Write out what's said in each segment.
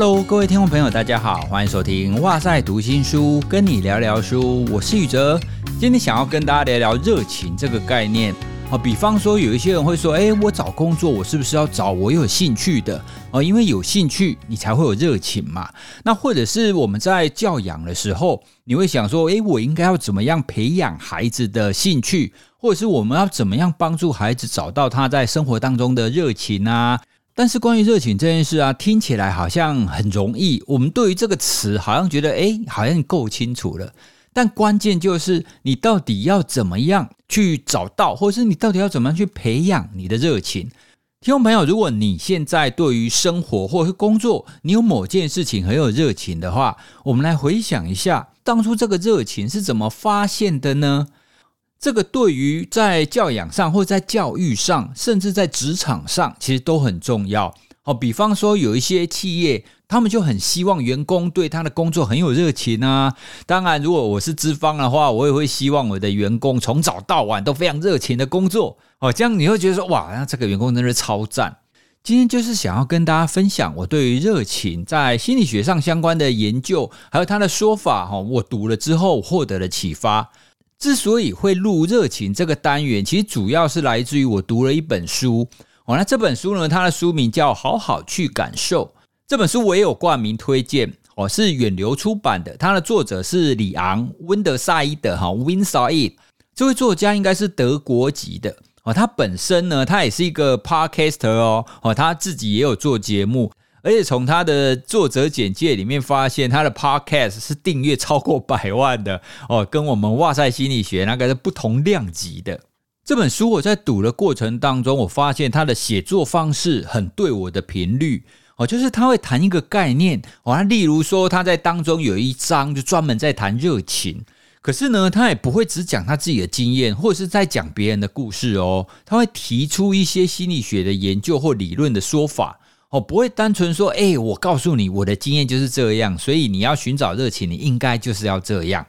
Hello，各位听众朋友，大家好，欢迎收听哇塞读心书，跟你聊聊书，我是宇哲。今天想要跟大家聊聊热情这个概念。啊，比方说有一些人会说，哎，我找工作，我是不是要找我有兴趣的？哦，因为有兴趣，你才会有热情嘛。那或者是我们在教养的时候，你会想说，哎，我应该要怎么样培养孩子的兴趣，或者是我们要怎么样帮助孩子找到他在生活当中的热情啊？但是关于热情这件事啊，听起来好像很容易，我们对于这个词好像觉得，哎，好像够清楚了。但关键就是你到底要怎么样？去找到，或者是你到底要怎么样去培养你的热情？听众朋友，如果你现在对于生活或是工作，你有某件事情很有热情的话，我们来回想一下，当初这个热情是怎么发现的呢？这个对于在教养上，或在教育上，甚至在职场上，其实都很重要。哦，比方说有一些企业。他们就很希望员工对他的工作很有热情啊。当然，如果我是资方的话，我也会希望我的员工从早到晚都非常热情的工作哦。这样你会觉得说，哇，那这个员工真是超赞。今天就是想要跟大家分享我对于热情在心理学上相关的研究，还有他的说法哈。我读了之后获得了启发。之所以会录热情这个单元，其实主要是来自于我读了一本书哦。那这本书呢，它的书名叫《好好去感受》。这本书我也有冠名推荐哦，是远流出版的。它的作者是里昂·温德萨伊德哈 （Win Said）。这位作家应该是德国籍的哦。他本身呢，他也是一个 podcaster 哦哦，他自己也有做节目，而且从他的作者简介里面发现，他的 podcast 是订阅超过百万的哦，跟我们哇塞心理学那个是不同量级的。这本书我在读的过程当中，我发现他的写作方式很对我的频率。哦，就是他会谈一个概念，哦，例如说他在当中有一章就专门在谈热情，可是呢，他也不会只讲他自己的经验，或者是在讲别人的故事哦，他会提出一些心理学的研究或理论的说法，哦，不会单纯说，哎，我告诉你我的经验就是这样，所以你要寻找热情，你应该就是要这样。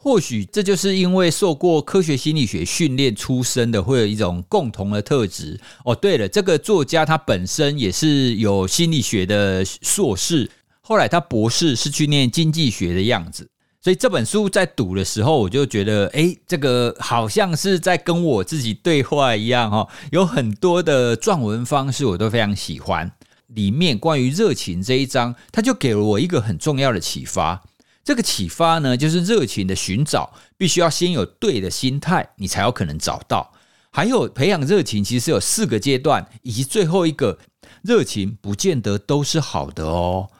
或许这就是因为受过科学心理学训练出身的，会有一种共同的特质。哦，对了，这个作家他本身也是有心理学的硕士，后来他博士是去念经济学的样子。所以这本书在读的时候，我就觉得，哎，这个好像是在跟我自己对话一样哈。有很多的撰文方式我都非常喜欢，里面关于热情这一章，他就给了我一个很重要的启发。这个启发呢，就是热情的寻找，必须要先有对的心态，你才有可能找到。还有培养热情，其实有四个阶段，以及最后一个，热情不见得都是好的哦。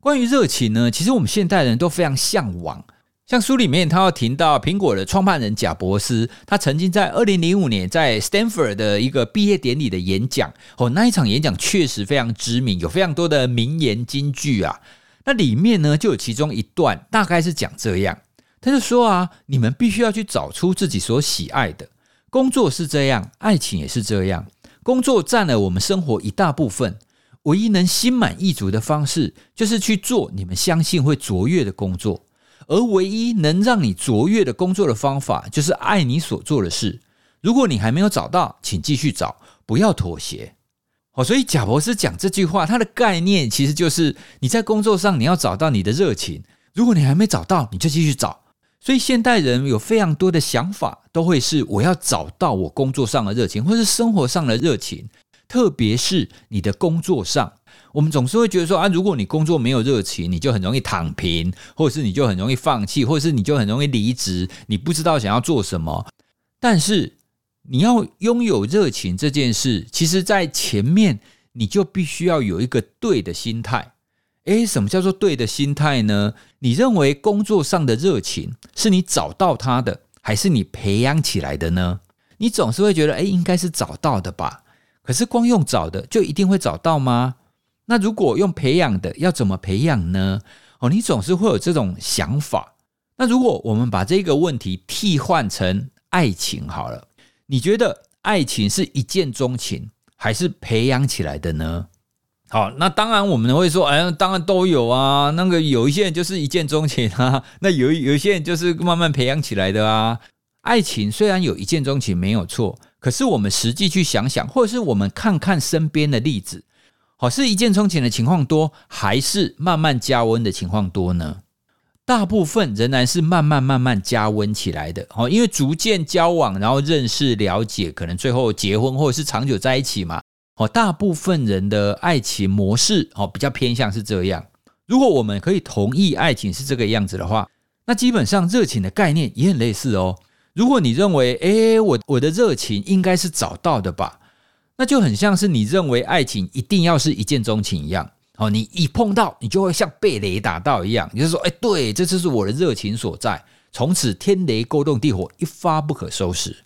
关于热情呢，其实我们现代人都非常向往。像书里面他要提到苹果的创办人贾伯斯，他曾经在二零零五年在 Stanford 的一个毕业典礼的演讲，哦，那一场演讲确实非常知名，有非常多的名言金句啊。那里面呢，就有其中一段，大概是讲这样，他就说啊，你们必须要去找出自己所喜爱的。工作是这样，爱情也是这样，工作占了我们生活一大部分，唯一能心满意足的方式，就是去做你们相信会卓越的工作，而唯一能让你卓越的工作的方法，就是爱你所做的事。如果你还没有找到，请继续找，不要妥协。哦，所以贾博士讲这句话，他的概念其实就是你在工作上你要找到你的热情。如果你还没找到，你就继续找。所以现代人有非常多的想法，都会是我要找到我工作上的热情，或是生活上的热情。特别是你的工作上，我们总是会觉得说啊，如果你工作没有热情，你就很容易躺平，或者是你就很容易放弃，或者是你就很容易离职，你不知道想要做什么。但是你要拥有热情这件事，其实，在前面你就必须要有一个对的心态。诶，什么叫做对的心态呢？你认为工作上的热情是你找到它的，还是你培养起来的呢？你总是会觉得，诶，应该是找到的吧？可是光用找的就一定会找到吗？那如果用培养的，要怎么培养呢？哦，你总是会有这种想法。那如果我们把这个问题替换成爱情好了。你觉得爱情是一见钟情，还是培养起来的呢？好，那当然我们会说，哎，当然都有啊。那个有一些人就是一见钟情啊，那有有一些人就是慢慢培养起来的啊。爱情虽然有一见钟情没有错，可是我们实际去想想，或者是我们看看身边的例子，好，是一见钟情的情况多，还是慢慢加温的情况多呢？大部分仍然是慢慢慢慢加温起来的。哦，因为逐渐交往，然后认识、了解，可能最后结婚或者是长久在一起嘛。哦，大部分人的爱情模式哦比较偏向是这样。如果我们可以同意爱情是这个样子的话，那基本上热情的概念也很类似哦。如果你认为，诶，我我的热情应该是找到的吧？那就很像是你认为爱情一定要是一见钟情一样，哦，你一碰到你就会像被雷打到一样，你就说，哎，对，这就是我的热情所在，从此天雷勾动地火，一发不可收拾。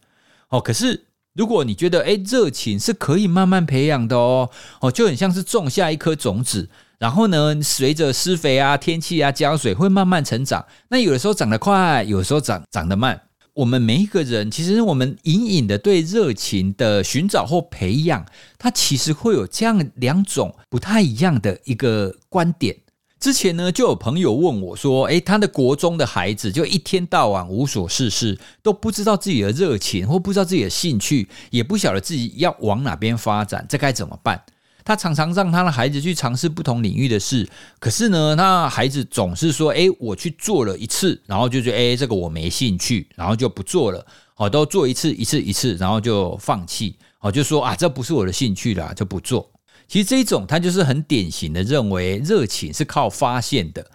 哦，可是如果你觉得，哎，热情是可以慢慢培养的哦，哦，就很像是种下一颗种子，然后呢，随着施肥啊、天气啊、浇水，会慢慢成长。那有的时候长得快，有时候长长得慢。我们每一个人，其实我们隐隐的对热情的寻找或培养，它其实会有这样两种不太一样的一个观点。之前呢，就有朋友问我说：“诶，他的国中的孩子就一天到晚无所事事，都不知道自己的热情或不知道自己的兴趣，也不晓得自己要往哪边发展，这该怎么办？”他常常让他的孩子去尝试不同领域的事，可是呢，那孩子总是说：“哎，我去做了一次，然后就觉得哎，这个我没兴趣，然后就不做了。好，都做一次，一次，一次，然后就放弃。好，就说啊，这不是我的兴趣了，就不做。其实这一种他就是很典型的认为热情是靠发现的。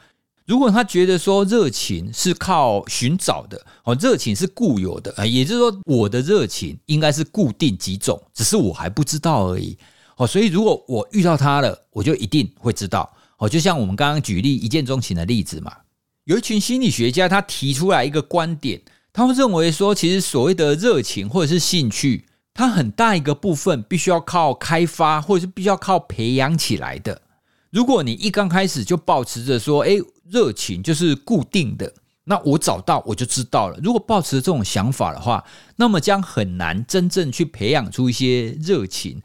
如果他觉得说热情是靠寻找的，哦，热情是固有的，啊，也就是说我的热情应该是固定几种，只是我还不知道而已。所以如果我遇到他了，我就一定会知道。哦，就像我们刚刚举例一见钟情的例子嘛，有一群心理学家他提出来一个观点，他会认为说，其实所谓的热情或者是兴趣，它很大一个部分必须要靠开发，或者是必须要靠培养起来的。如果你一刚开始就保持着说，哎，热情就是固定的，那我找到我就知道了。如果保持这种想法的话，那么将很难真正去培养出一些热情。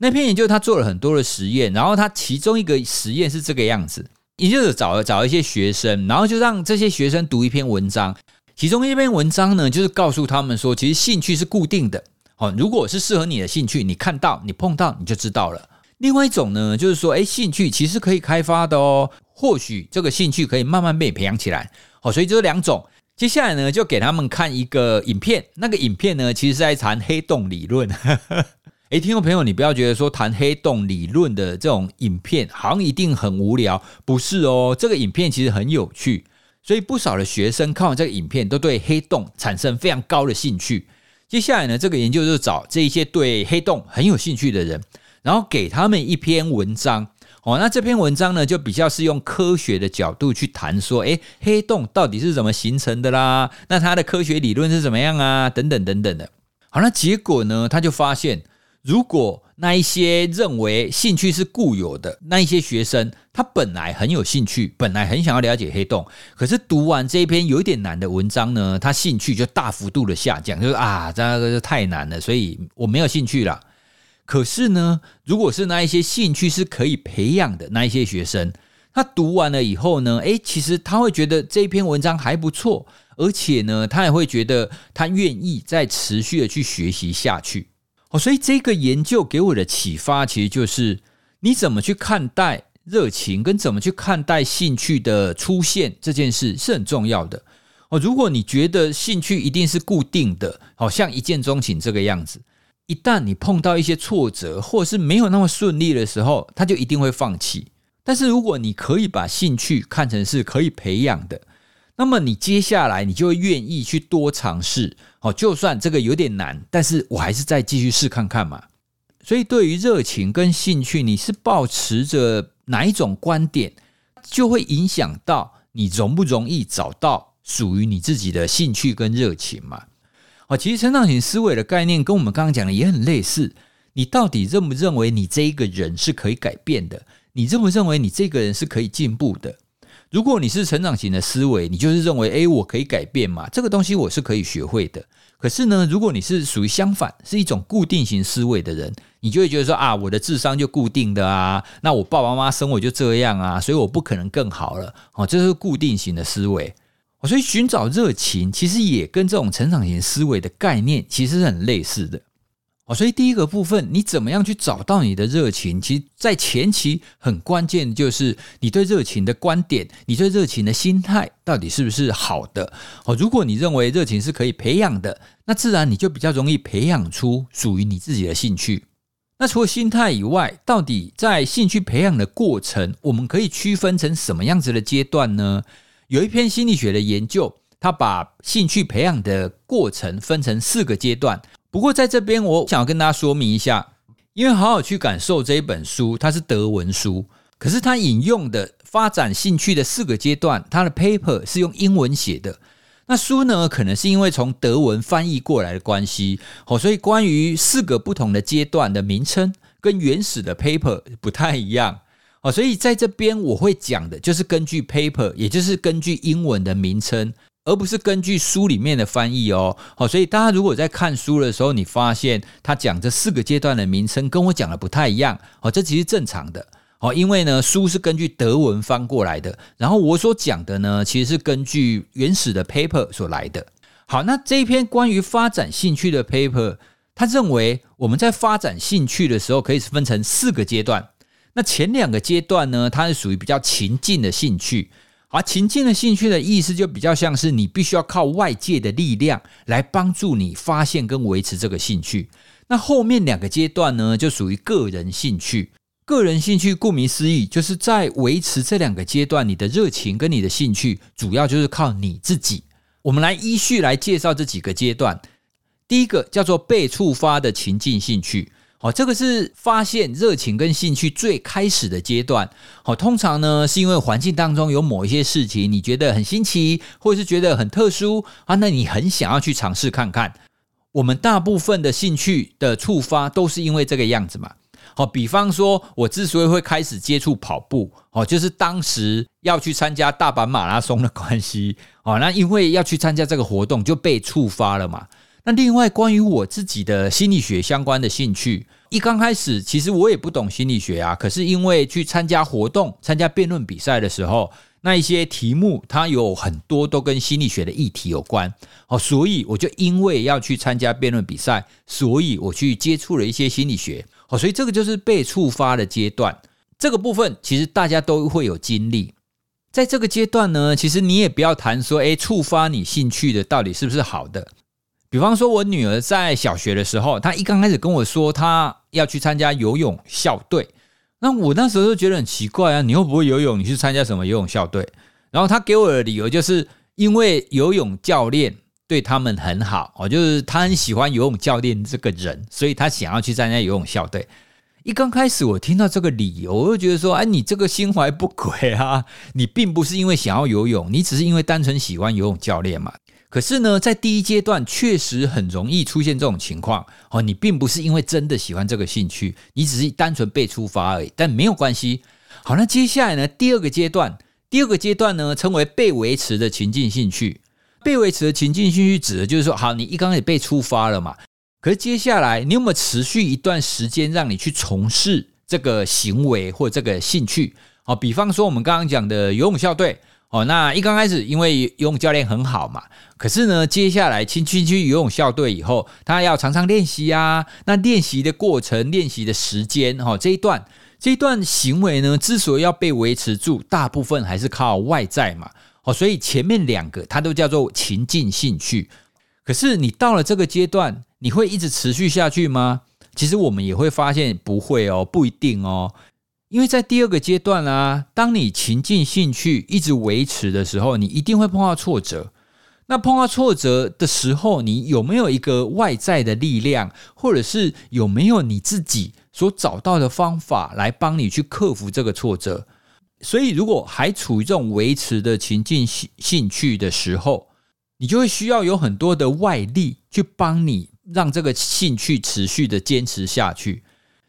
那篇研究他做了很多的实验，然后他其中一个实验是这个样子，也就是找找一些学生，然后就让这些学生读一篇文章，其中一篇文章呢，就是告诉他们说，其实兴趣是固定的，哦，如果是适合你的兴趣，你看到你碰到你就知道了。另外一种呢，就是说，哎，兴趣其实可以开发的哦，或许这个兴趣可以慢慢被培养起来，好，所以这两种，接下来呢，就给他们看一个影片，那个影片呢，其实是在谈黑洞理论。诶，听众朋友，你不要觉得说谈黑洞理论的这种影片好像一定很无聊，不是哦。这个影片其实很有趣，所以不少的学生看完这个影片都对黑洞产生非常高的兴趣。接下来呢，这个研究就找这一些对黑洞很有兴趣的人，然后给他们一篇文章。哦，那这篇文章呢，就比较是用科学的角度去谈说，诶，黑洞到底是怎么形成的啦？那它的科学理论是怎么样啊？等等等等的。好，那结果呢，他就发现。如果那一些认为兴趣是固有的那一些学生，他本来很有兴趣，本来很想要了解黑洞，可是读完这一篇有一点难的文章呢，他兴趣就大幅度的下降，就是啊，这个太难了，所以我没有兴趣了。可是呢，如果是那一些兴趣是可以培养的那一些学生，他读完了以后呢，诶，其实他会觉得这一篇文章还不错，而且呢，他也会觉得他愿意再持续的去学习下去。哦，所以这个研究给我的启发，其实就是你怎么去看待热情，跟怎么去看待兴趣的出现这件事是很重要的。哦，如果你觉得兴趣一定是固定的，好像一见钟情这个样子，一旦你碰到一些挫折，或者是没有那么顺利的时候，他就一定会放弃。但是如果你可以把兴趣看成是可以培养的，那么你接下来你就会愿意去多尝试。哦，就算这个有点难，但是我还是再继续试看看嘛。所以，对于热情跟兴趣，你是保持着哪一种观点，就会影响到你容不容易找到属于你自己的兴趣跟热情嘛。哦，其实成长型思维的概念跟我们刚刚讲的也很类似。你到底认不认为你这一个人是可以改变的？你认不认为你这个人是可以进步的？如果你是成长型的思维，你就是认为，诶，我可以改变嘛，这个东西我是可以学会的。可是呢，如果你是属于相反，是一种固定型思维的人，你就会觉得说啊，我的智商就固定的啊，那我爸爸妈妈生我就这样啊，所以我不可能更好了。哦，这是固定型的思维。所以寻找热情，其实也跟这种成长型思维的概念其实是很类似的。哦，所以第一个部分，你怎么样去找到你的热情？其实，在前期很关键，就是你对热情的观点，你对热情的心态到底是不是好的？哦，如果你认为热情是可以培养的，那自然你就比较容易培养出属于你自己的兴趣。那除了心态以外，到底在兴趣培养的过程，我们可以区分成什么样子的阶段呢？有一篇心理学的研究，他把兴趣培养的过程分成四个阶段。不过，在这边我想要跟大家说明一下，因为好好去感受这一本书，它是德文书，可是它引用的发展兴趣的四个阶段，它的 paper 是用英文写的。那书呢，可能是因为从德文翻译过来的关系，哦，所以关于四个不同的阶段的名称跟原始的 paper 不太一样，哦，所以在这边我会讲的就是根据 paper，也就是根据英文的名称。而不是根据书里面的翻译哦，好，所以大家如果在看书的时候，你发现他讲这四个阶段的名称跟我讲的不太一样，哦，这其实正常的，哦，因为呢，书是根据德文翻过来的，然后我所讲的呢，其实是根据原始的 paper 所来的。好，那这一篇关于发展兴趣的 paper，他认为我们在发展兴趣的时候，可以分成四个阶段。那前两个阶段呢，它是属于比较情境的兴趣。而情境的兴趣的意思，就比较像是你必须要靠外界的力量来帮助你发现跟维持这个兴趣。那后面两个阶段呢，就属于个人兴趣。个人兴趣顾名思义，就是在维持这两个阶段，你的热情跟你的兴趣，主要就是靠你自己。我们来依序来介绍这几个阶段。第一个叫做被触发的情境兴趣。好，这个是发现热情跟兴趣最开始的阶段。好，通常呢是因为环境当中有某一些事情，你觉得很新奇，或者是觉得很特殊啊，那你很想要去尝试看看。我们大部分的兴趣的触发都是因为这个样子嘛。好，比方说我之所以会开始接触跑步，哦，就是当时要去参加大阪马拉松的关系。哦，那因为要去参加这个活动，就被触发了嘛。那另外，关于我自己的心理学相关的兴趣，一刚开始其实我也不懂心理学啊。可是因为去参加活动、参加辩论比赛的时候，那一些题目它有很多都跟心理学的议题有关哦，所以我就因为要去参加辩论比赛，所以我去接触了一些心理学哦，所以这个就是被触发的阶段。这个部分其实大家都会有经历，在这个阶段呢，其实你也不要谈说，诶，触发你兴趣的到底是不是好的。比方说，我女儿在小学的时候，她一刚开始跟我说她要去参加游泳校队，那我那时候就觉得很奇怪啊，你又不会游泳，你去参加什么游泳校队？然后她给我的理由就是因为游泳教练对他们很好，哦，就是他很喜欢游泳教练这个人，所以他想要去参加游泳校队。一刚开始我听到这个理由，我就觉得说，哎，你这个心怀不轨啊，你并不是因为想要游泳，你只是因为单纯喜欢游泳教练嘛。可是呢，在第一阶段确实很容易出现这种情况哦。你并不是因为真的喜欢这个兴趣，你只是单纯被触发而已。但没有关系。好，那接下来呢？第二个阶段，第二个阶段呢，称为被维持的情境兴趣。被维持的情境兴趣指的就是说，好，你一刚开始被触发了嘛。可是接下来，你有没有持续一段时间让你去从事这个行为或这个兴趣？哦，比方说我们刚刚讲的游泳校队。哦，那一刚开始，因为游泳教练很好嘛，可是呢，接下来进去去游泳校队以后，他要常常练习啊。那练习的过程、练习的时间，哈，这一段这一段行为呢，之所以要被维持住，大部分还是靠外在嘛。哦，所以前面两个它都叫做情境兴趣。可是你到了这个阶段，你会一直持续下去吗？其实我们也会发现不会哦，不一定哦。因为在第二个阶段啊，当你情境兴趣一直维持的时候，你一定会碰到挫折。那碰到挫折的时候，你有没有一个外在的力量，或者是有没有你自己所找到的方法来帮你去克服这个挫折？所以，如果还处于这种维持的情境兴兴趣的时候，你就会需要有很多的外力去帮你，让这个兴趣持续的坚持下去。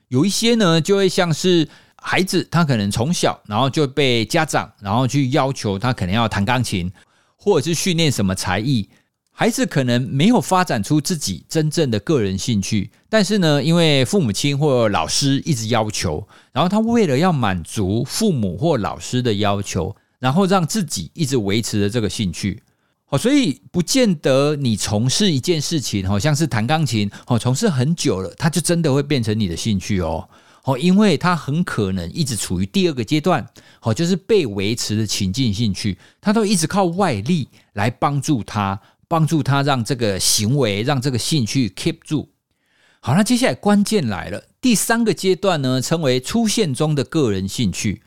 有一些呢，就会像是。孩子他可能从小，然后就被家长，然后去要求他可能要弹钢琴，或者是训练什么才艺。孩子可能没有发展出自己真正的个人兴趣，但是呢，因为父母亲或老师一直要求，然后他为了要满足父母或老师的要求，然后让自己一直维持着这个兴趣。哦，所以不见得你从事一件事情，好像是弹钢琴，哦，从事很久了，它就真的会变成你的兴趣哦，哦，因为它很可能一直处于第二个阶段，哦，就是被维持的情境兴趣，它都一直靠外力来帮助他，帮助他让这个行为，让这个兴趣 keep 住。好，那接下来关键来了，第三个阶段呢，称为出现中的个人兴趣。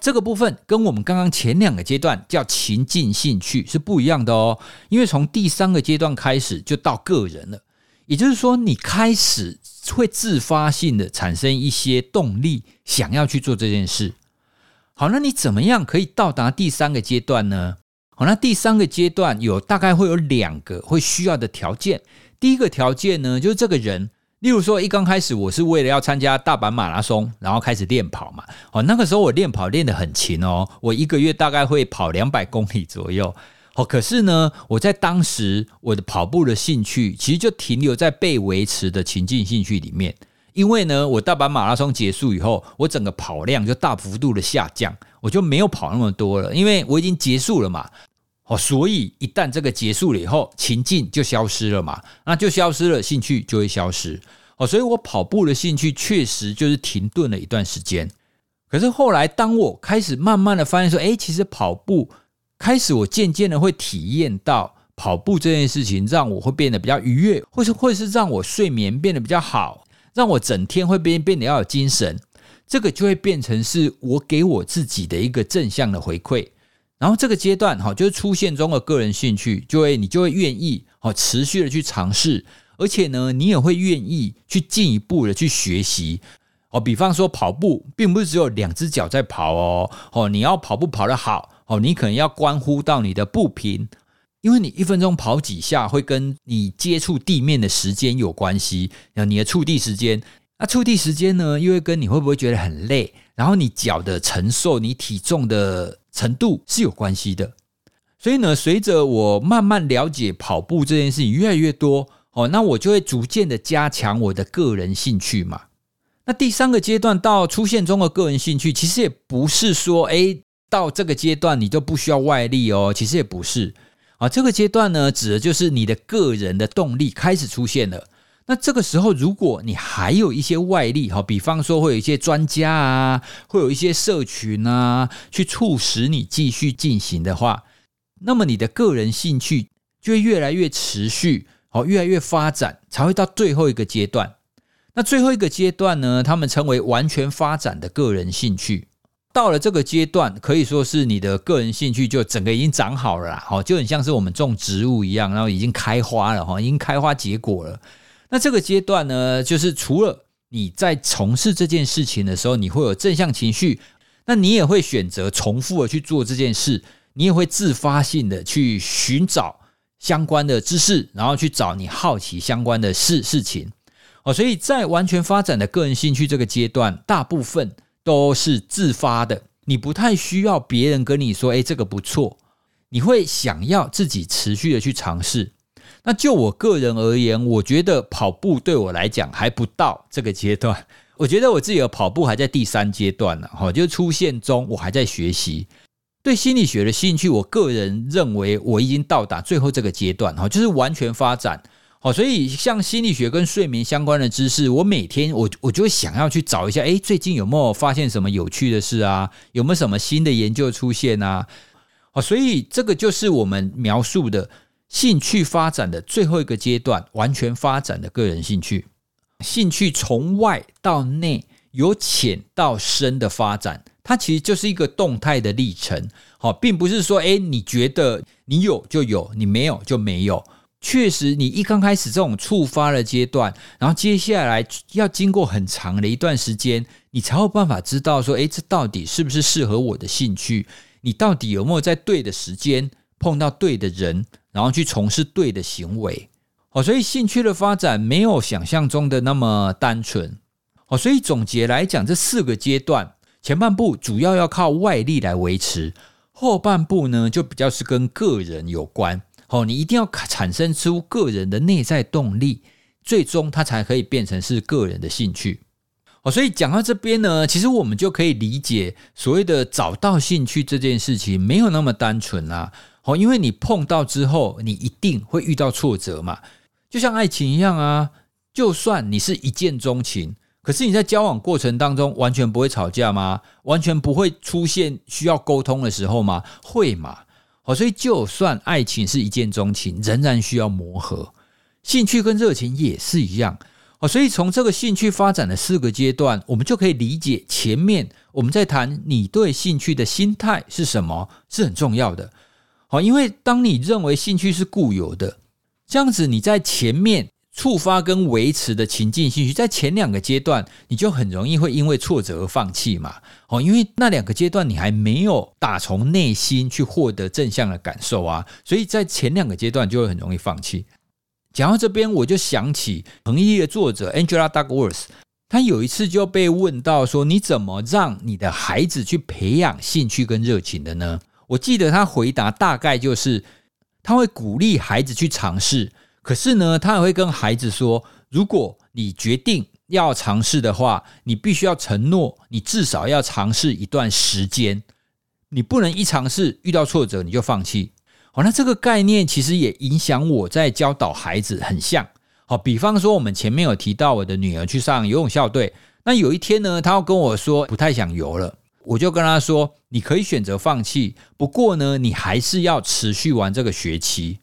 这个部分跟我们刚刚前两个阶段叫情境兴趣是不一样的哦，因为从第三个阶段开始就到个人了，也就是说你开始会自发性的产生一些动力，想要去做这件事。好，那你怎么样可以到达第三个阶段呢？好，那第三个阶段有大概会有两个会需要的条件，第一个条件呢，就是这个人。例如说，一刚开始我是为了要参加大阪马拉松，然后开始练跑嘛。哦，那个时候我练跑练得很勤哦，我一个月大概会跑两百公里左右。哦，可是呢，我在当时我的跑步的兴趣其实就停留在被维持的情境兴趣里面。因为呢，我大阪马拉松结束以后，我整个跑量就大幅度的下降，我就没有跑那么多了，因为我已经结束了嘛。哦，所以一旦这个结束了以后，情境就消失了嘛，那就消失了，兴趣就会消失。哦，所以我跑步的兴趣确实就是停顿了一段时间。可是后来，当我开始慢慢的发现说，哎，其实跑步开始，我渐渐的会体验到跑步这件事情，让我会变得比较愉悦，或是或是让我睡眠变得比较好，让我整天会变变得要有精神。这个就会变成是我给我自己的一个正向的回馈。然后这个阶段哈，就是出现中的个人兴趣，就会你就会愿意哦，持续的去尝试，而且呢，你也会愿意去进一步的去学习哦。比方说跑步，并不是只有两只脚在跑哦，哦，你要跑步跑得好哦，你可能要关乎到你的步频，因为你一分钟跑几下，会跟你接触地面的时间有关系，然后你的触地时间，那触地时间呢，又会跟你会不会觉得很累，然后你脚的承受你体重的。程度是有关系的，所以呢，随着我慢慢了解跑步这件事情越来越多，哦，那我就会逐渐的加强我的个人兴趣嘛。那第三个阶段到出现中的个人兴趣，其实也不是说，哎，到这个阶段你就不需要外力哦，其实也不是啊。这个阶段呢，指的就是你的个人的动力开始出现了。那这个时候，如果你还有一些外力，哈，比方说会有一些专家啊，会有一些社群啊，去促使你继续进行的话，那么你的个人兴趣就会越来越持续，好，越来越发展，才会到最后一个阶段。那最后一个阶段呢，他们称为完全发展的个人兴趣。到了这个阶段，可以说是你的个人兴趣就整个已经长好了啦，好，就很像是我们种植物一样，然后已经开花了，哈，已经开花结果了。那这个阶段呢，就是除了你在从事这件事情的时候，你会有正向情绪，那你也会选择重复的去做这件事，你也会自发性的去寻找相关的知识，然后去找你好奇相关的事事情。哦，所以在完全发展的个人兴趣这个阶段，大部分都是自发的，你不太需要别人跟你说，哎，这个不错，你会想要自己持续的去尝试。那就我个人而言，我觉得跑步对我来讲还不到这个阶段。我觉得我自己的跑步还在第三阶段呢，哈，就出现中，我还在学习。对心理学的兴趣，我个人认为我已经到达最后这个阶段，哈，就是完全发展。好，所以像心理学跟睡眠相关的知识，我每天我我就想要去找一下，哎，最近有没有发现什么有趣的事啊？有没有什么新的研究出现啊？好，所以这个就是我们描述的。兴趣发展的最后一个阶段，完全发展的个人兴趣。兴趣从外到内，由浅到深的发展，它其实就是一个动态的历程。好，并不是说，哎，你觉得你有就有，你没有就没有。确实，你一刚开始这种触发的阶段，然后接下来要经过很长的一段时间，你才有办法知道说，哎，这到底是不是适合我的兴趣？你到底有没有在对的时间碰到对的人？然后去从事对的行为，哦，所以兴趣的发展没有想象中的那么单纯，哦，所以总结来讲，这四个阶段，前半部主要要靠外力来维持，后半部呢就比较是跟个人有关，哦，你一定要产生出个人的内在动力，最终它才可以变成是个人的兴趣，哦，所以讲到这边呢，其实我们就可以理解所谓的找到兴趣这件事情没有那么单纯啦。好，因为你碰到之后，你一定会遇到挫折嘛，就像爱情一样啊。就算你是一见钟情，可是你在交往过程当中完全不会吵架吗？完全不会出现需要沟通的时候吗？会嘛？好，所以就算爱情是一见钟情，仍然需要磨合。兴趣跟热情也是一样。哦，所以从这个兴趣发展的四个阶段，我们就可以理解前面我们在谈你对兴趣的心态是什么，是很重要的。好，因为当你认为兴趣是固有的，这样子你在前面。触发跟维持的情境兴趣，在前两个阶段，你就很容易会因为挫折而放弃嘛？哦，因为那两个阶段你还没有打从内心去获得正向的感受啊，所以在前两个阶段就会很容易放弃。讲到这边，我就想起彭毅的作者 Angela Duckworth，他有一次就被问到说：“你怎么让你的孩子去培养兴趣跟热情的呢？”我记得他回答大概就是：他会鼓励孩子去尝试。可是呢，他也会跟孩子说：如果你决定要尝试的话，你必须要承诺，你至少要尝试一段时间。你不能一尝试遇到挫折你就放弃。好，那这个概念其实也影响我在教导孩子很像。好，比方说我们前面有提到我的女儿去上游泳校队，那有一天呢，她要跟我说不太想游了，我就跟她说：你可以选择放弃，不过呢，你还是要持续玩这个学期。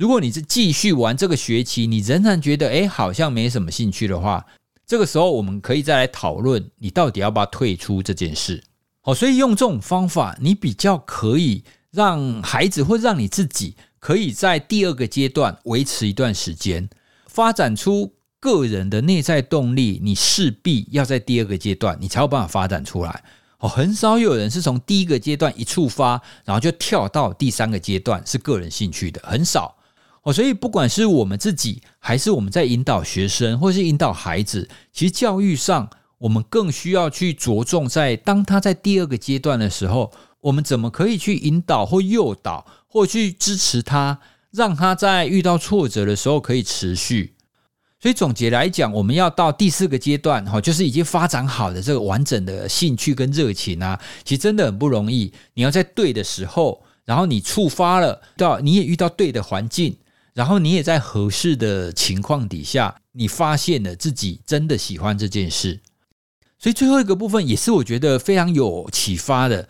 如果你是继续玩这个学期，你仍然觉得哎好像没什么兴趣的话，这个时候我们可以再来讨论你到底要不要退出这件事。好，所以用这种方法，你比较可以让孩子或让你自己可以在第二个阶段维持一段时间，发展出个人的内在动力。你势必要在第二个阶段，你才有办法发展出来。哦，很少有人是从第一个阶段一触发，然后就跳到第三个阶段是个人兴趣的，很少。哦，所以不管是我们自己，还是我们在引导学生，或是引导孩子，其实教育上，我们更需要去着重在当他在第二个阶段的时候，我们怎么可以去引导或诱导，或去支持他，让他在遇到挫折的时候可以持续。所以总结来讲，我们要到第四个阶段，哈，就是已经发展好的这个完整的兴趣跟热情啊，其实真的很不容易。你要在对的时候，然后你触发了，到你也遇到对的环境。然后你也在合适的情况底下，你发现了自己真的喜欢这件事，所以最后一个部分也是我觉得非常有启发的。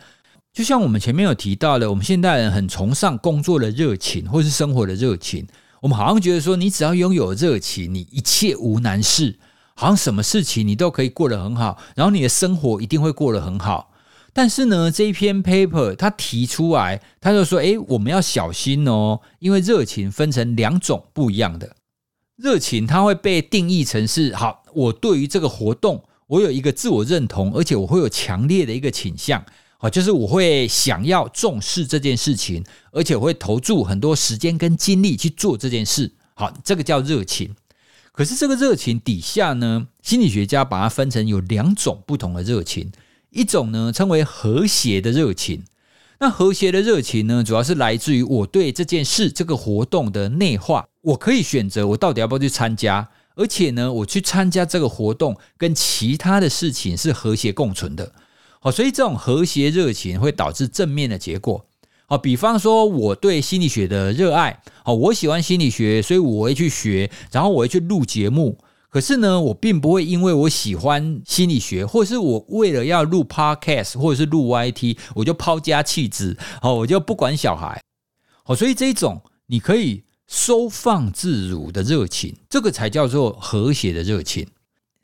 就像我们前面有提到的，我们现代人很崇尚工作的热情或是生活的热情，我们好像觉得说，你只要拥有热情，你一切无难事，好像什么事情你都可以过得很好，然后你的生活一定会过得很好。但是呢，这一篇 paper 他提出来，他就说：“诶，我们要小心哦，因为热情分成两种不一样的热情，它会被定义成是好。我对于这个活动，我有一个自我认同，而且我会有强烈的一个倾向，好，就是我会想要重视这件事情，而且我会投注很多时间跟精力去做这件事。好，这个叫热情。可是这个热情底下呢，心理学家把它分成有两种不同的热情。”一种呢称为和谐的热情，那和谐的热情呢，主要是来自于我对这件事、这个活动的内化。我可以选择我到底要不要去参加，而且呢，我去参加这个活动跟其他的事情是和谐共存的。好，所以这种和谐热情会导致正面的结果。好，比方说我对心理学的热爱，好，我喜欢心理学，所以我会去学，然后我会去录节目。可是呢，我并不会因为我喜欢心理学，或者是我为了要录 podcast 或者是录 YT，我就抛家弃子，哦，我就不管小孩，哦，所以这一种你可以收放自如的热情，这个才叫做和谐的热情。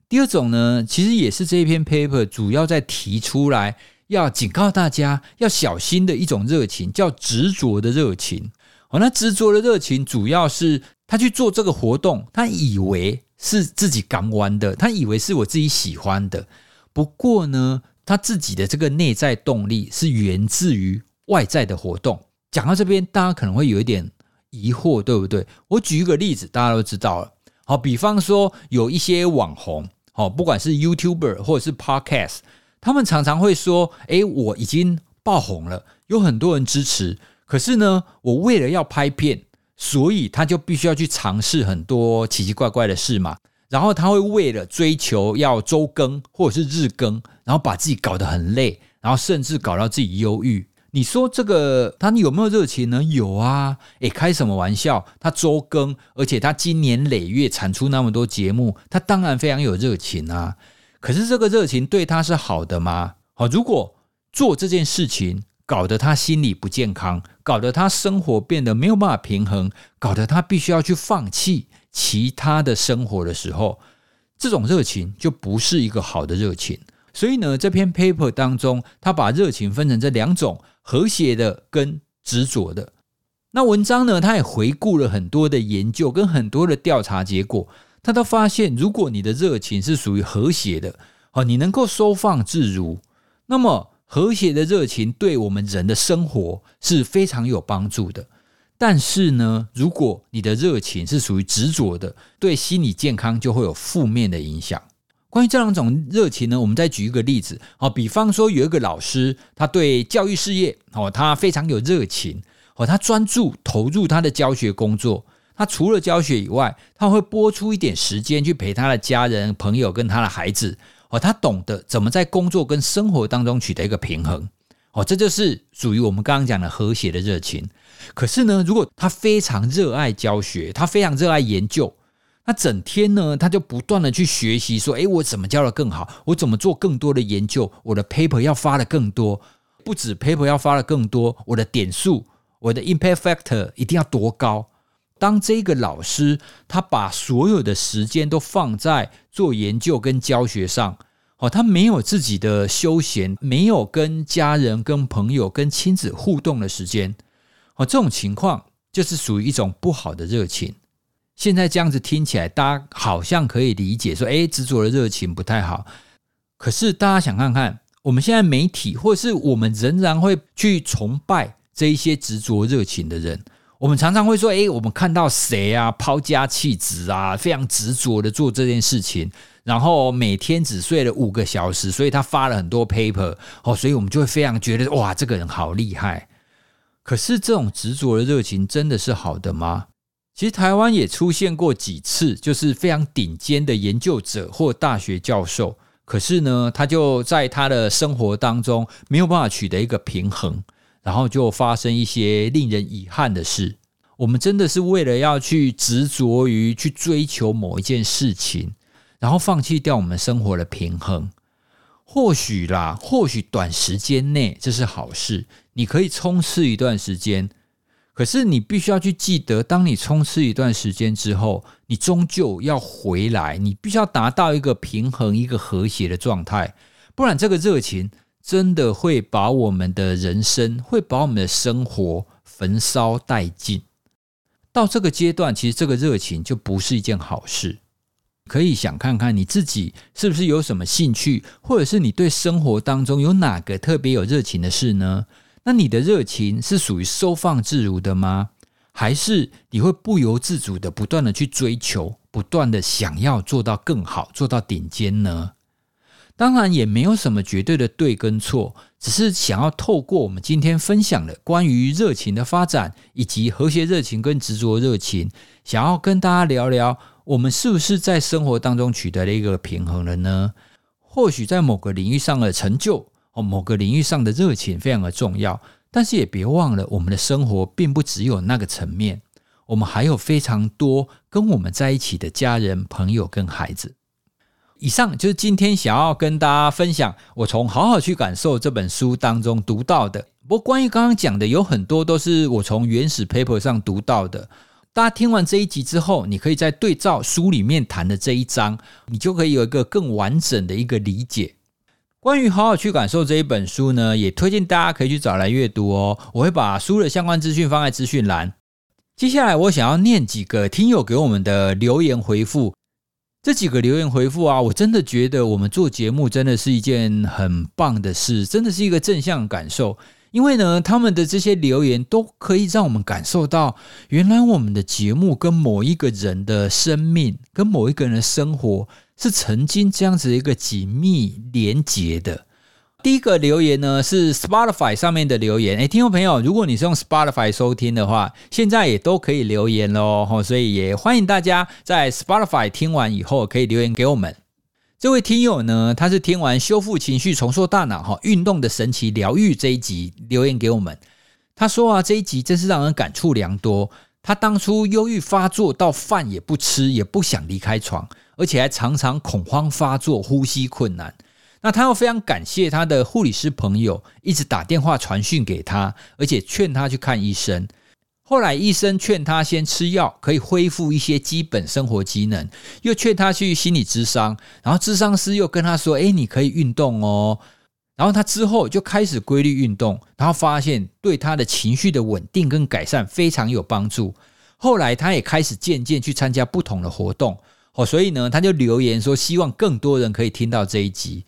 第二种呢，其实也是这一篇 paper 主要在提出来要警告大家要小心的一种热情，叫执着的热情。哦，那执着的热情主要是他去做这个活动，他以为。是自己敢玩的，他以为是我自己喜欢的。不过呢，他自己的这个内在动力是源自于外在的活动。讲到这边，大家可能会有一点疑惑，对不对？我举一个例子，大家都知道了。好，比方说有一些网红，好，不管是 YouTuber 或者是 Podcast，他们常常会说：“诶，我已经爆红了，有很多人支持。可是呢，我为了要拍片。”所以他就必须要去尝试很多奇奇怪怪的事嘛，然后他会为了追求要周更或者是日更，然后把自己搞得很累，然后甚至搞到自己忧郁。你说这个他有没有热情呢？有啊，诶，开什么玩笑？他周更，而且他今年累月产出那么多节目，他当然非常有热情啊。可是这个热情对他是好的吗？好，如果做这件事情搞得他心理不健康，搞得他生活变得没有办法平衡，搞得他必须要去放弃其他的生活的时候，这种热情就不是一个好的热情。所以呢，这篇 paper 当中，他把热情分成这两种。和谐的跟执着的，那文章呢？他也回顾了很多的研究跟很多的调查结果，他都发现，如果你的热情是属于和谐的，哦，你能够收放自如，那么和谐的热情对我们人的生活是非常有帮助的。但是呢，如果你的热情是属于执着的，对心理健康就会有负面的影响。关于这两种热情呢，我们再举一个例子哦，比方说有一个老师，他对教育事业哦，他非常有热情哦，他专注投入他的教学工作。他除了教学以外，他会拨出一点时间去陪他的家人、朋友跟他的孩子哦。他懂得怎么在工作跟生活当中取得一个平衡哦，这就是属于我们刚刚讲的和谐的热情。可是呢，如果他非常热爱教学，他非常热爱研究。那整天呢，他就不断的去学习，说：“诶，我怎么教的更好？我怎么做更多的研究？我的 paper 要发的更多，不止 paper 要发的更多，我的点数，我的 impact factor 一定要多高？”当这个老师他把所有的时间都放在做研究跟教学上，哦，他没有自己的休闲，没有跟家人、跟朋友、跟亲子互动的时间，哦，这种情况就是属于一种不好的热情。现在这样子听起来，大家好像可以理解说，哎，执着的热情不太好。可是大家想看看，我们现在媒体，或是我们仍然会去崇拜这一些执着热情的人。我们常常会说，哎，我们看到谁啊，抛家弃子啊，非常执着的做这件事情，然后每天只睡了五个小时，所以他发了很多 paper 哦，所以我们就会非常觉得，哇，这个人好厉害。可是这种执着的热情真的是好的吗？其实台湾也出现过几次，就是非常顶尖的研究者或大学教授，可是呢，他就在他的生活当中没有办法取得一个平衡，然后就发生一些令人遗憾的事。我们真的是为了要去执着于去追求某一件事情，然后放弃掉我们生活的平衡。或许啦，或许短时间内这是好事，你可以冲刺一段时间。可是你必须要去记得，当你冲刺一段时间之后，你终究要回来，你必须要达到一个平衡、一个和谐的状态，不然这个热情真的会把我们的人生、会把我们的生活焚烧殆尽。到这个阶段，其实这个热情就不是一件好事。可以想看看你自己是不是有什么兴趣，或者是你对生活当中有哪个特别有热情的事呢？那你的热情是属于收放自如的吗？还是你会不由自主的不断的去追求，不断的想要做到更好，做到顶尖呢？当然也没有什么绝对的对跟错，只是想要透过我们今天分享的关于热情的发展，以及和谐热情跟执着热情，想要跟大家聊聊，我们是不是在生活当中取得了一个平衡了呢？或许在某个领域上的成就。哦，某个领域上的热情非常的重要，但是也别忘了，我们的生活并不只有那个层面，我们还有非常多跟我们在一起的家人、朋友跟孩子。以上就是今天想要跟大家分享，我从《好好去感受》这本书当中读到的。不过，关于刚刚讲的，有很多都是我从原始 paper 上读到的。大家听完这一集之后，你可以再对照书里面谈的这一章，你就可以有一个更完整的一个理解。关于好好去感受这一本书呢，也推荐大家可以去找来阅读哦。我会把书的相关资讯放在资讯栏。接下来我想要念几个听友给我们的留言回复。这几个留言回复啊，我真的觉得我们做节目真的是一件很棒的事，真的是一个正向感受。因为呢，他们的这些留言都可以让我们感受到，原来我们的节目跟某一个人的生命，跟某一个人的生活。是曾经这样子一个紧密连结的。第一个留言呢是 Spotify 上面的留言，诶，听众朋友，如果你是用 Spotify 收听的话，现在也都可以留言喽，所以也欢迎大家在 Spotify 听完以后可以留言给我们。这位听友呢，他是听完修复情绪、重塑大脑、哈运动的神奇疗愈这一集留言给我们。他说啊，这一集真是让人感触良多。他当初忧郁发作到饭也不吃，也不想离开床，而且还常常恐慌发作、呼吸困难。那他又非常感谢他的护理师朋友，一直打电话传讯给他，而且劝他去看医生。后来医生劝他先吃药，可以恢复一些基本生活机能，又劝他去心理咨商，然后咨商师又跟他说：“哎，你可以运动哦。”然后他之后就开始规律运动，然后发现对他的情绪的稳定跟改善非常有帮助。后来他也开始渐渐去参加不同的活动，哦，所以呢，他就留言说希望更多人可以听到这一集。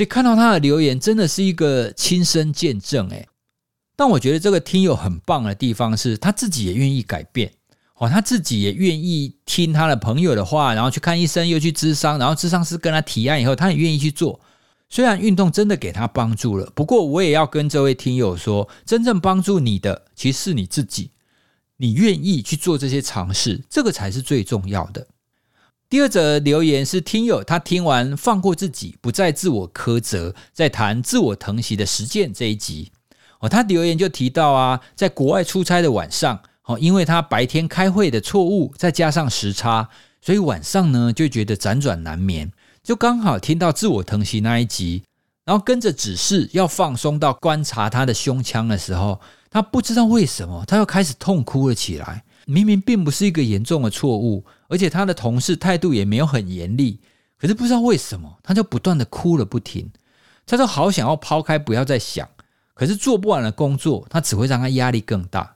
所以看到他的留言，真的是一个亲身见证，诶。但我觉得这个听友很棒的地方是，他自己也愿意改变哦，他自己也愿意听他的朋友的话，然后去看医生，又去咨商，然后咨商师跟他提案以后，他也愿意去做。虽然运动真的给他帮助了，不过我也要跟这位听友说，真正帮助你的其实是你自己，你愿意去做这些尝试，这个才是最重要的。第二则留言是听友他听完放过自己，不再自我苛责，在谈自我疼惜的实践这一集。哦，他留言就提到啊，在国外出差的晚上，哦，因为他白天开会的错误，再加上时差，所以晚上呢就觉得辗转难眠。就刚好听到自我疼惜那一集，然后跟着指示要放松到观察他的胸腔的时候，他不知道为什么，他又开始痛哭了起来。明明并不是一个严重的错误，而且他的同事态度也没有很严厉，可是不知道为什么，他就不断的哭了不停。他说好想要抛开，不要再想。可是做不完的工作，他只会让他压力更大。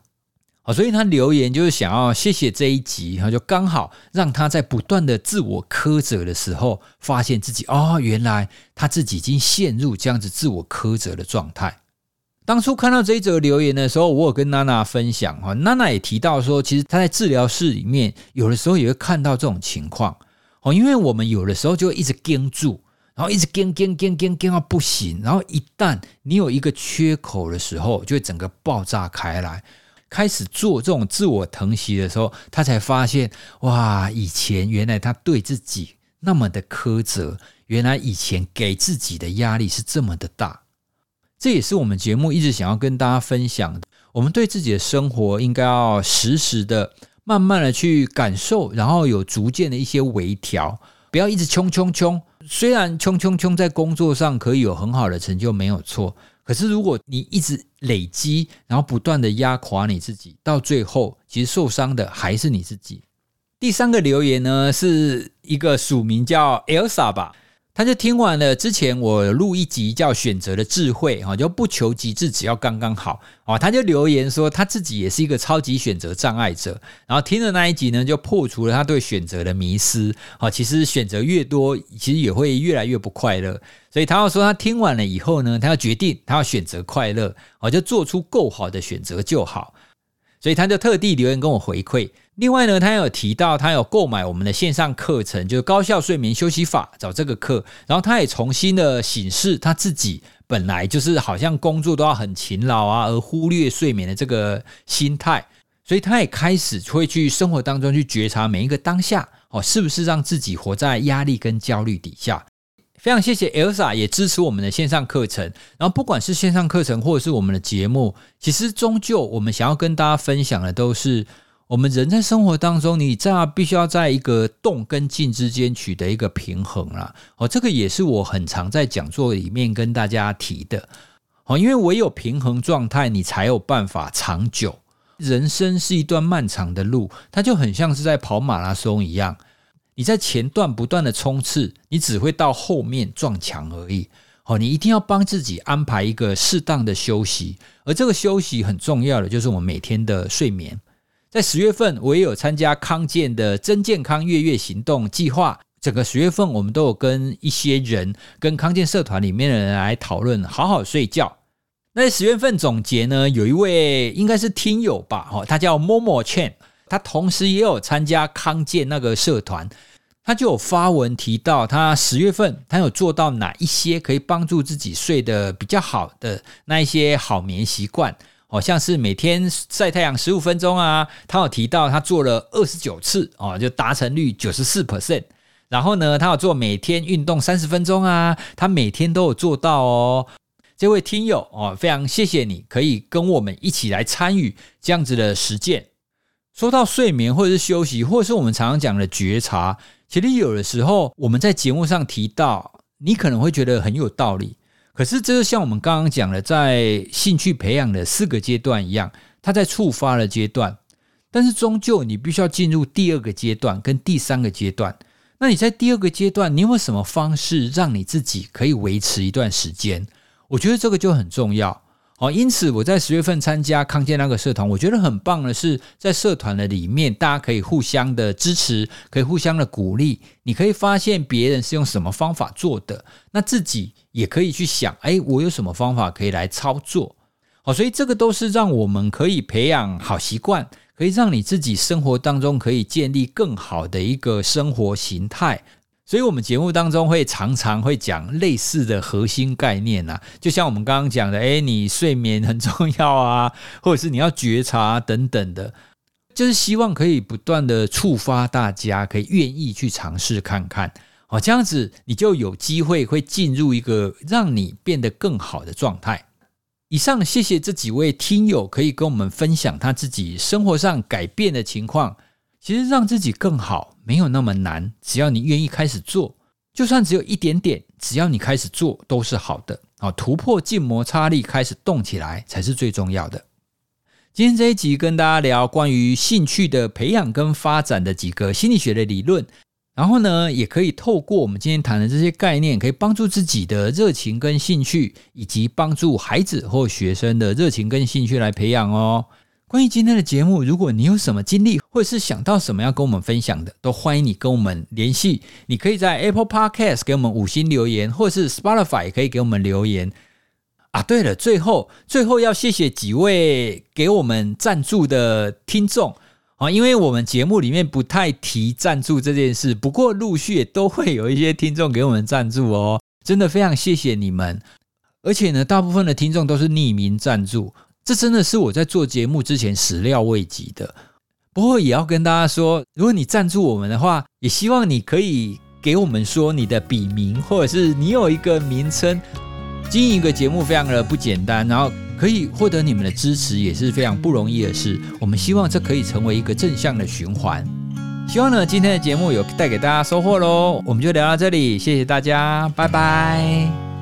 好，所以他留言就是想要谢谢这一集，然后就刚好让他在不断的自我苛责的时候，发现自己哦，原来他自己已经陷入这样子自我苛责的状态。当初看到这一则留言的时候，我有跟娜娜分享哈，娜娜也提到说，其实她在治疗室里面，有的时候也会看到这种情况哦，因为我们有的时候就一直盯住。然后一直跟跟跟跟跟到不行，然后一旦你有一个缺口的时候，就会整个爆炸开来。开始做这种自我疼惜的时候，他才发现哇，以前原来他对自己那么的苛责，原来以前给自己的压力是这么的大。这也是我们节目一直想要跟大家分享的。我们对自己的生活应该要实时的、慢慢的去感受，然后有逐渐的一些微调，不要一直冲冲冲。虽然冲冲冲在工作上可以有很好的成就，没有错。可是如果你一直累积，然后不断的压垮你自己，到最后其实受伤的还是你自己。第三个留言呢，是一个署名叫 Elsa 吧。他就听完了之前我录一集叫《选择的智慧》哈，就不求极致，只要刚刚好啊。他就留言说他自己也是一个超级选择障碍者，然后听了那一集呢，就破除了他对选择的迷思。哦，其实选择越多，其实也会越来越不快乐。所以他要说他听完了以后呢，他要决定他要选择快乐，哦，就做出够好的选择就好。所以他就特地留言跟我回馈。另外呢，他有提到他有购买我们的线上课程，就是高效睡眠休息法，找这个课。然后他也重新的审视他自己本来就是好像工作都要很勤劳啊，而忽略睡眠的这个心态。所以他也开始会去生活当中去觉察每一个当下哦，是不是让自己活在压力跟焦虑底下？非常谢谢 Elsa 也支持我们的线上课程。然后不管是线上课程或者是我们的节目，其实终究我们想要跟大家分享的都是。我们人在生活当中，你在必须要在一个动跟静之间取得一个平衡啦。哦，这个也是我很常在讲座里面跟大家提的。哦，因为唯有平衡状态，你才有办法长久。人生是一段漫长的路，它就很像是在跑马拉松一样。你在前段不断的冲刺，你只会到后面撞墙而已。哦，你一定要帮自己安排一个适当的休息，而这个休息很重要的就是我们每天的睡眠。在十月份，我也有参加康健的真健康月月行动计划。整个十月份，我们都有跟一些人、跟康健社团里面的人来讨论好好睡觉。那十月份总结呢，有一位应该是听友吧，哈，他叫 Momo Chen，他同时也有参加康健那个社团，他就有发文提到，他十月份他有做到哪一些可以帮助自己睡得比较好的那一些好眠习惯。好像是每天晒太阳十五分钟啊，他有提到他做了二十九次哦，就达成率九十四 percent。然后呢，他有做每天运动三十分钟啊，他每天都有做到哦。这位听友哦，非常谢谢你可以跟我们一起来参与这样子的实践。说到睡眠或者是休息，或者是我们常常讲的觉察，其实有的时候我们在节目上提到，你可能会觉得很有道理。可是这就像我们刚刚讲的，在兴趣培养的四个阶段一样，它在触发的阶段，但是终究你必须要进入第二个阶段跟第三个阶段。那你在第二个阶段，你有没有什么方式让你自己可以维持一段时间？我觉得这个就很重要。好，因此我在十月份参加康健那个社团，我觉得很棒的是，在社团的里面，大家可以互相的支持，可以互相的鼓励。你可以发现别人是用什么方法做的，那自己也可以去想，哎，我有什么方法可以来操作？好，所以这个都是让我们可以培养好习惯，可以让你自己生活当中可以建立更好的一个生活形态。所以，我们节目当中会常常会讲类似的核心概念啊，就像我们刚刚讲的，哎，你睡眠很重要啊，或者是你要觉察等等的，就是希望可以不断的触发大家，可以愿意去尝试看看，哦，这样子你就有机会会进入一个让你变得更好的状态。以上，谢谢这几位听友可以跟我们分享他自己生活上改变的情况。其实让自己更好没有那么难，只要你愿意开始做，就算只有一点点，只要你开始做都是好的。啊，突破静摩擦力，开始动起来才是最重要的。今天这一集跟大家聊关于兴趣的培养跟发展的几个心理学的理论，然后呢，也可以透过我们今天谈的这些概念，可以帮助自己的热情跟兴趣，以及帮助孩子或学生的热情跟兴趣来培养哦。关于今天的节目，如果你有什么经历，或者是想到什么要跟我们分享的，都欢迎你跟我们联系。你可以在 Apple Podcast 给我们五星留言，或者是 Spotify 也可以给我们留言。啊，对了，最后最后要谢谢几位给我们赞助的听众啊，因为我们节目里面不太提赞助这件事，不过陆续也都会有一些听众给我们赞助哦，真的非常谢谢你们。而且呢，大部分的听众都是匿名赞助。这真的是我在做节目之前始料未及的。不过也要跟大家说，如果你赞助我们的话，也希望你可以给我们说你的笔名，或者是你有一个名称。经营一个节目非常的不简单，然后可以获得你们的支持也是非常不容易的事。我们希望这可以成为一个正向的循环。希望呢今天的节目有带给大家收获喽。我们就聊到这里，谢谢大家，拜拜。